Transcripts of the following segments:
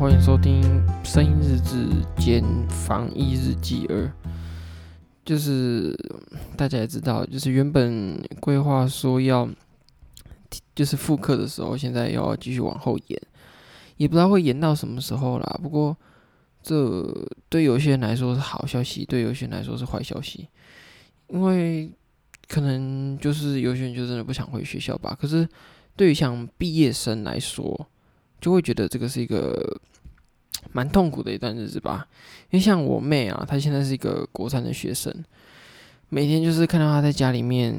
欢迎收听《声音日志兼防疫日记二》。就是大家也知道，就是原本规划说要就是复课的时候，现在要继续往后延，也不知道会延到什么时候啦。不过这对有些人来说是好消息，对有些人来说是坏消息，因为可能就是有些人就真的不想回学校吧。可是对于像毕业生来说，就会觉得这个是一个蛮痛苦的一段日子吧，因为像我妹啊，她现在是一个国三的学生，每天就是看到她在家里面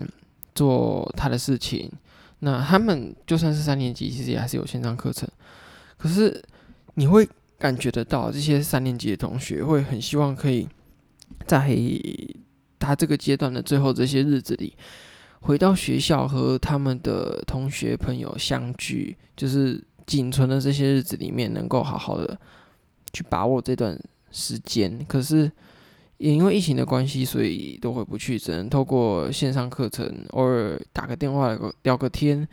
做她的事情。那他们就算是三年级，其实也还是有线上课程。可是你会感觉得到，这些三年级的同学会很希望可以在他这个阶段的最后这些日子里，回到学校和他们的同学朋友相聚，就是。仅存的这些日子里面，能够好好的去把握这段时间。可是也因为疫情的关系，所以都回不去，只能透过线上课程，偶尔打个电话聊个天。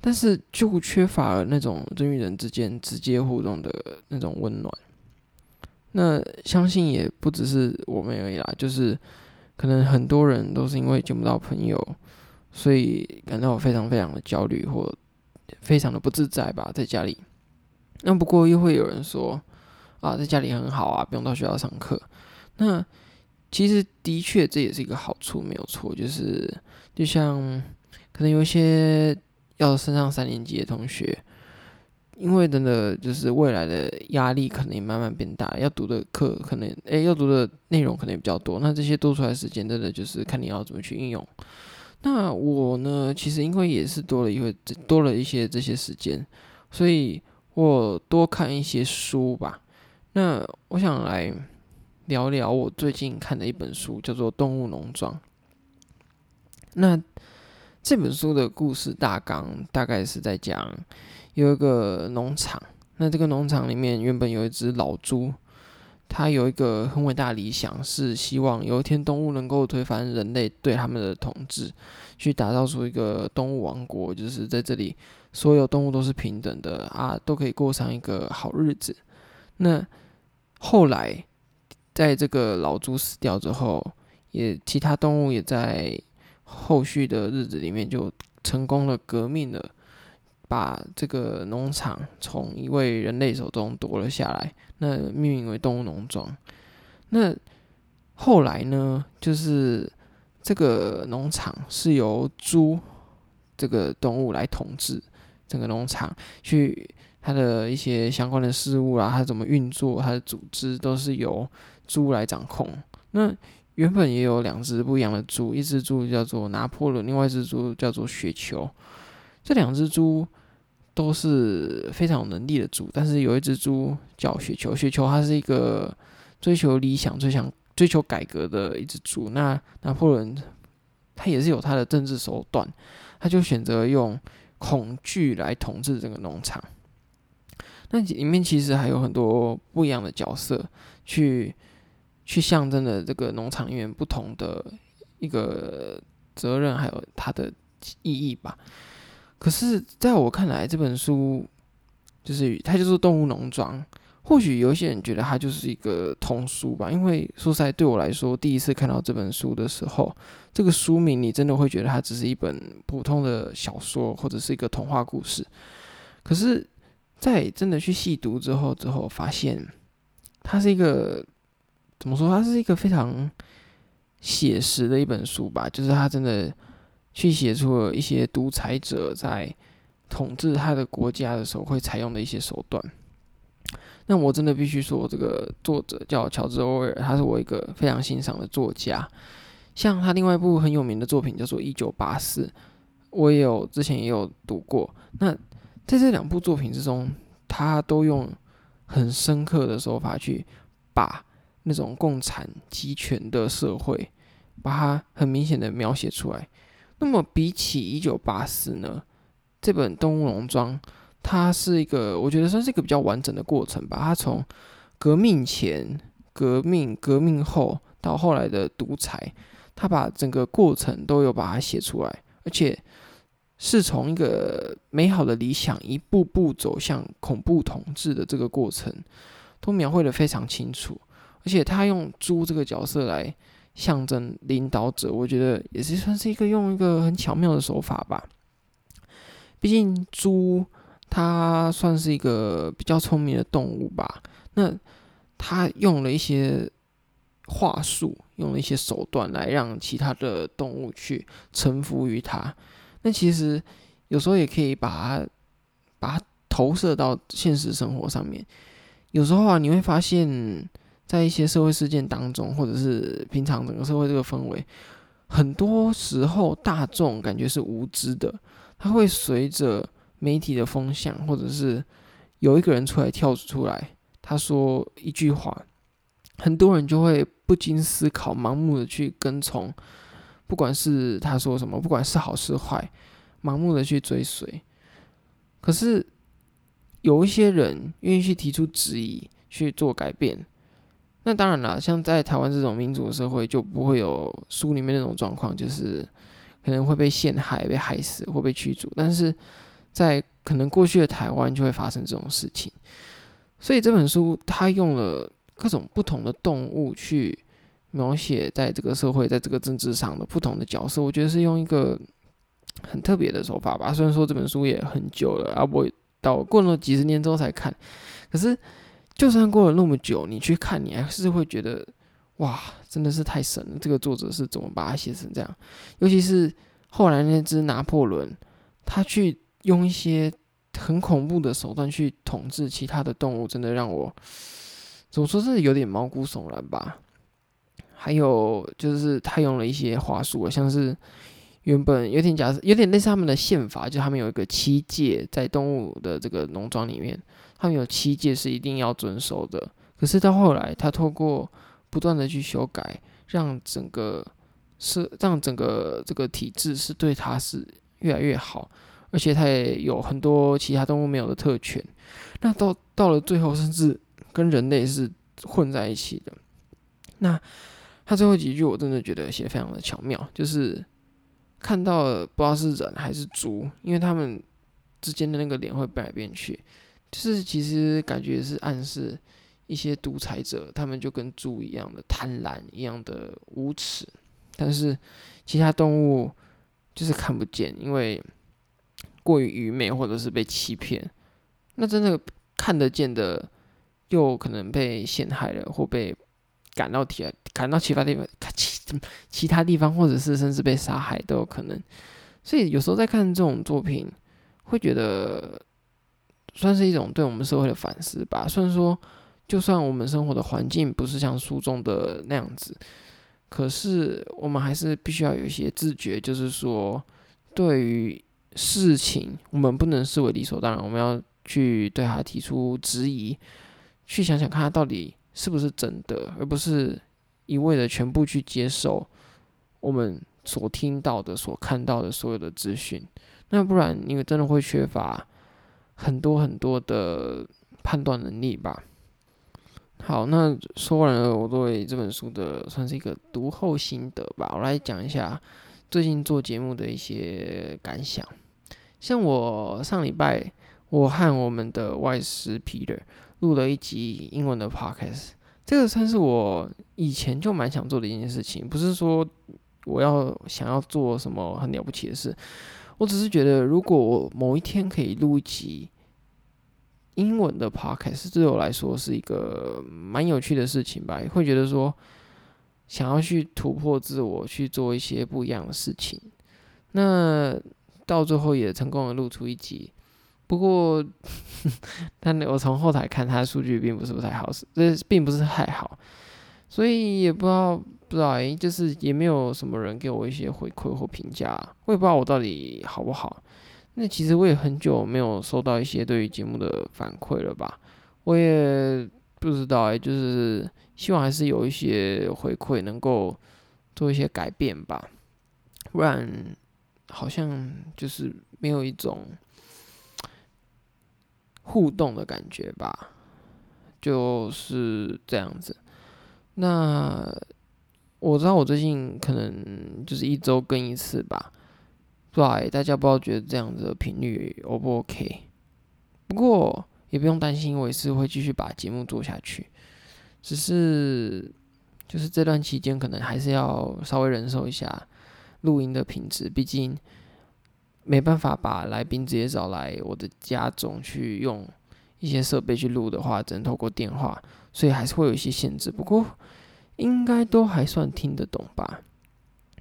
但是就缺乏了那种人与人之间直接互动的那种温暖。那相信也不只是我们而已啦，就是可能很多人都是因为见不到朋友，所以感到非常非常的焦虑或。非常的不自在吧，在家里。那不过又会有人说啊，在家里很好啊，不用到学校上课。那其实的确这也是一个好处，没有错。就是就像可能有一些要升上三年级的同学，因为真的就是未来的压力可能也慢慢变大，要读的课可能诶、要读的内容可能也比较多。那这些多出来时间，真的就是看你要怎么去运用。那我呢，其实因为也是多了一会多了一些这些时间，所以我多看一些书吧。那我想来聊聊我最近看的一本书，叫做《动物农庄》。那这本书的故事大纲大概是在讲有一个农场，那这个农场里面原本有一只老猪。它有一个很伟大的理想，是希望有一天动物能够推翻人类对他们的统治，去打造出一个动物王国，就是在这里所有动物都是平等的啊，都可以过上一个好日子。那后来，在这个老猪死掉之后，也其他动物也在后续的日子里面就成功了革命了。把这个农场从一位人类手中夺了下来，那命名为动物农庄。那后来呢，就是这个农场是由猪这个动物来统治整个农场，去它的一些相关的事物啊，它怎么运作，它的组织都是由猪来掌控。那原本也有两只不一样的猪，一只猪叫做拿破仑，另外一只猪叫做雪球。这两只猪都是非常有能力的猪，但是有一只猪叫雪球，雪球它是一个追求理想、最想追求改革的一只猪。那拿破仑他也是有他的政治手段，他就选择用恐惧来统治这个农场。那里面其实还有很多不一样的角色，去去象征了这个农场里面不同的一个责任，还有它的意义吧。可是，在我看来，这本书就是它就是动物农庄。或许有些人觉得它就是一个童书吧，因为说实在，对我来说，第一次看到这本书的时候，这个书名你真的会觉得它只是一本普通的小说或者是一个童话故事。可是，在真的去细读之后，之后发现它是一个怎么说？它是一个非常写实的一本书吧，就是它真的。去写出了一些独裁者在统治他的国家的时候会采用的一些手段。那我真的必须说，这个作者叫乔治·欧威尔，他是我一个非常欣赏的作家。像他另外一部很有名的作品叫做《一九八四》，我也有之前也有读过。那在这两部作品之中，他都用很深刻的手法去把那种共产集权的社会，把它很明显的描写出来。那么比起一九八四呢，这本《动物农庄》它是一个，我觉得算是一个比较完整的过程吧。它从革命前、革命、革命后到后来的独裁，它把整个过程都有把它写出来，而且是从一个美好的理想一步步走向恐怖统治的这个过程，都描绘得非常清楚。而且他用猪这个角色来象征领导者，我觉得也是算是一个用一个很巧妙的手法吧。毕竟猪它算是一个比较聪明的动物吧，那他用了一些话术，用了一些手段来让其他的动物去臣服于他。那其实有时候也可以把它把它投射到现实生活上面。有时候啊，你会发现在一些社会事件当中，或者是平常整个社会这个氛围，很多时候大众感觉是无知的，他会随着媒体的风向，或者是有一个人出来跳出来，他说一句话，很多人就会不经思考，盲目的去跟从。不管是他说什么，不管是好是坏，盲目的去追随。可是有一些人愿意去提出质疑，去做改变。那当然了，像在台湾这种民主的社会，就不会有书里面那种状况，就是可能会被陷害、被害死或被驱逐。但是在可能过去的台湾，就会发生这种事情。所以这本书它用了各种不同的动物去。描写在这个社会，在这个政治上的不同的角色，我觉得是用一个很特别的手法吧。虽然说这本书也很久了，啊，我到过了几十年之后才看，可是就算过了那么久，你去看，你还是会觉得哇，真的是太神了！这个作者是怎么把它写成这样？尤其是后来那只拿破仑，他去用一些很恐怖的手段去统治其他的动物，真的让我怎么说，是有点毛骨悚然吧。还有就是他用了一些话术，像是原本有点假设，有点类似他们的宪法，就他们有一个七戒，在动物的这个农庄里面，他们有七戒是一定要遵守的。可是到后来，他透过不断的去修改，让整个是让整个这个体制是对他是越来越好，而且他也有很多其他动物没有的特权。那到到了最后，甚至跟人类是混在一起的。那他最后几句我真的觉得写非常的巧妙，就是看到了不知道是人还是猪，因为他们之间的那个脸会变来变去，就是其实感觉是暗示一些独裁者，他们就跟猪一样的贪婪，一样的无耻，但是其他动物就是看不见，因为过于愚昧或者是被欺骗，那真的看得见的又可能被陷害了或被。赶到其赶到其他地方，其其他地方，或者是甚至被杀害都有可能。所以有时候在看这种作品，会觉得算是一种对我们社会的反思吧。虽然说，就算我们生活的环境不是像书中的那样子，可是我们还是必须要有一些自觉，就是说，对于事情，我们不能视为理所当然，我们要去对他提出质疑，去想想看他到底。是不是真的，而不是一味的全部去接受我们所听到的、所看到的所有的资讯？那不然你真的会缺乏很多很多的判断能力吧？好，那说完了我对这本书的算是一个读后心得吧。我来讲一下最近做节目的一些感想。像我上礼拜，我和我们的外师 Peter。录了一集英文的 podcast，这个算是我以前就蛮想做的一件事情。不是说我要想要做什么很了不起的事，我只是觉得如果我某一天可以录一集英文的 podcast，对我来说是一个蛮有趣的事情吧。会觉得说想要去突破自我，去做一些不一样的事情。那到最后也成功的录出一集。不过，但我从后台看，它的数据并不是不太好，这并不是太好，所以也不知道不知道哎，就是也没有什么人给我一些回馈或评价，我也不知道我到底好不好。那其实我也很久没有收到一些对于节目的反馈了吧，我也不知道哎，就是希望还是有一些回馈能够做一些改变吧，不然好像就是没有一种。互动的感觉吧，就是这样子。那我知道我最近可能就是一周更一次吧，对大家不知道觉得这样子的频率 O 不 OK？不过也不用担心，我也是会继续把节目做下去，只是就是这段期间可能还是要稍微忍受一下录音的品质，毕竟没办法把来宾直接找来我的家中去用一些设备去录的话，只能透过电话，所以还是会有一些限制。不过应该都还算听得懂吧？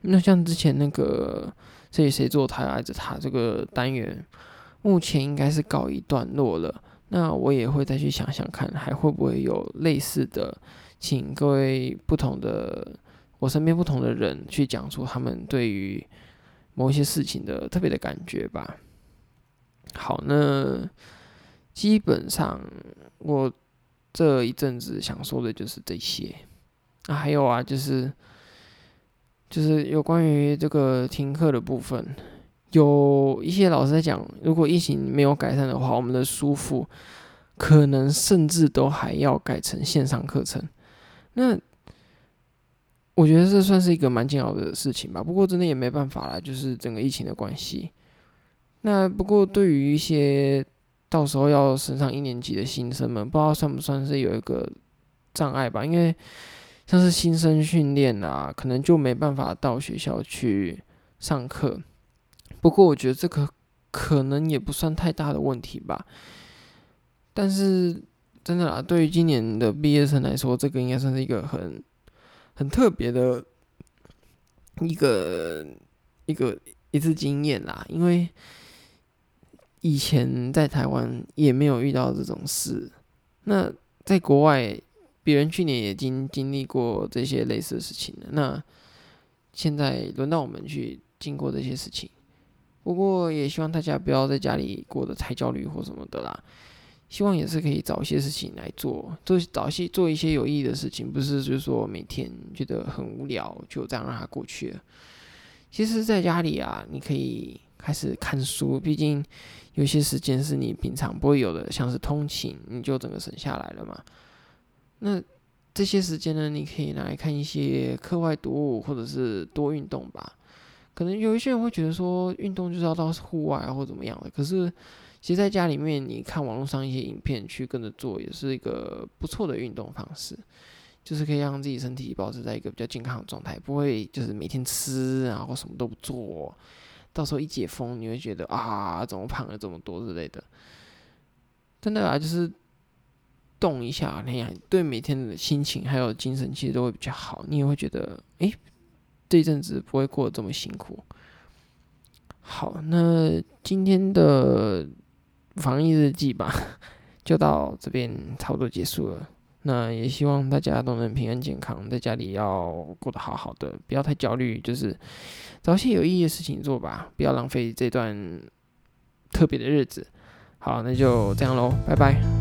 那像之前那个谁谁做他爱着他这个单元。目前应该是告一段落了，那我也会再去想想看，还会不会有类似的，请各位不同的我身边不同的人去讲出他们对于某一些事情的特别的感觉吧。好，那基本上我这一阵子想说的就是这些啊，还有啊，就是就是有关于这个停课的部分。有一些老师在讲，如果疫情没有改善的话，我们的书辅可能甚至都还要改成线上课程。那我觉得这算是一个蛮煎熬的事情吧。不过真的也没办法啦，就是整个疫情的关系。那不过对于一些到时候要升上一年级的新生们，不知道算不算是有一个障碍吧？因为像是新生训练啊，可能就没办法到学校去上课。不过我觉得这个可能也不算太大的问题吧，但是真的啦，对于今年的毕业生来说，这个应该算是一个很很特别的一个一个一次经验啦，因为以前在台湾也没有遇到这种事，那在国外，别人去年也经经历过这些类似的事情，那现在轮到我们去经过这些事情。不过也希望大家不要在家里过得太焦虑或什么的啦。希望也是可以找一些事情来做，做找些做一些有意义的事情，不是就是说每天觉得很无聊就这样让它过去了。其实，在家里啊，你可以开始看书，毕竟有些时间是你平常不会有的，像是通勤，你就整个省下来了嘛。那这些时间呢，你可以拿来看一些课外读物，或者是多运动吧。可能有一些人会觉得说，运动就是要到户外啊，或怎么样的。可是，其实在家里面，你看网络上一些影片去跟着做，也是一个不错的运动方式。就是可以让自己身体保持在一个比较健康的状态，不会就是每天吃然后什么都不做，到时候一解封，你会觉得啊，怎么胖了这么多之类的。真的啊，就是动一下那样，对每天的心情还有精神其实都会比较好。你也会觉得，诶。这一阵子不会过得这么辛苦。好，那今天的防疫日记吧，就到这边差不多结束了。那也希望大家都能平安健康，在家里要过得好好的，不要太焦虑，就是找些有意义的事情做吧，不要浪费这段特别的日子。好，那就这样喽，拜拜。